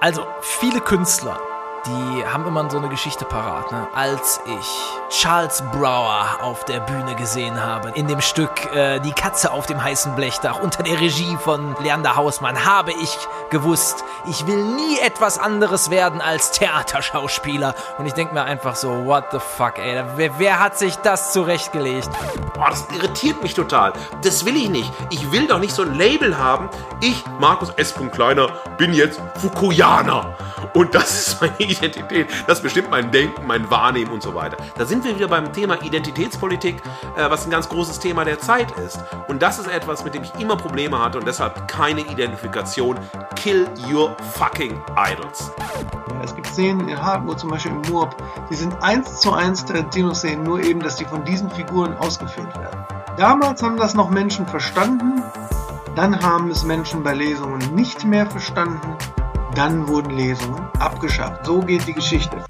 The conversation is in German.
Also, viele Künstler die haben immer so eine Geschichte parat. Ne? Als ich Charles Brower auf der Bühne gesehen habe, in dem Stück äh, Die Katze auf dem heißen Blechdach unter der Regie von Leander Hausmann, habe ich gewusst, ich will nie etwas anderes werden als Theaterschauspieler. Und ich denke mir einfach so, what the fuck, ey, wer, wer hat sich das zurechtgelegt? Boah, das irritiert mich total. Das will ich nicht. Ich will doch nicht so ein Label haben. Ich, Markus S. Kleiner, bin jetzt Fukuyaner. Und das ist meine Identität. Das bestimmt mein Denken, mein Wahrnehmen und so weiter. Da sind wir wieder beim Thema Identitätspolitik, äh, was ein ganz großes Thema der Zeit ist. Und das ist etwas, mit dem ich immer Probleme hatte und deshalb keine Identifikation. Kill your fucking idols. Es gibt Szenen in Hardwood, zum Beispiel im Moab, die sind eins zu eins Tarantino-Szenen, nur eben, dass die von diesen Figuren ausgeführt werden. Damals haben das noch Menschen verstanden, dann haben es Menschen bei Lesungen nicht mehr verstanden dann wurden Lesungen abgeschafft. So geht die Geschichte.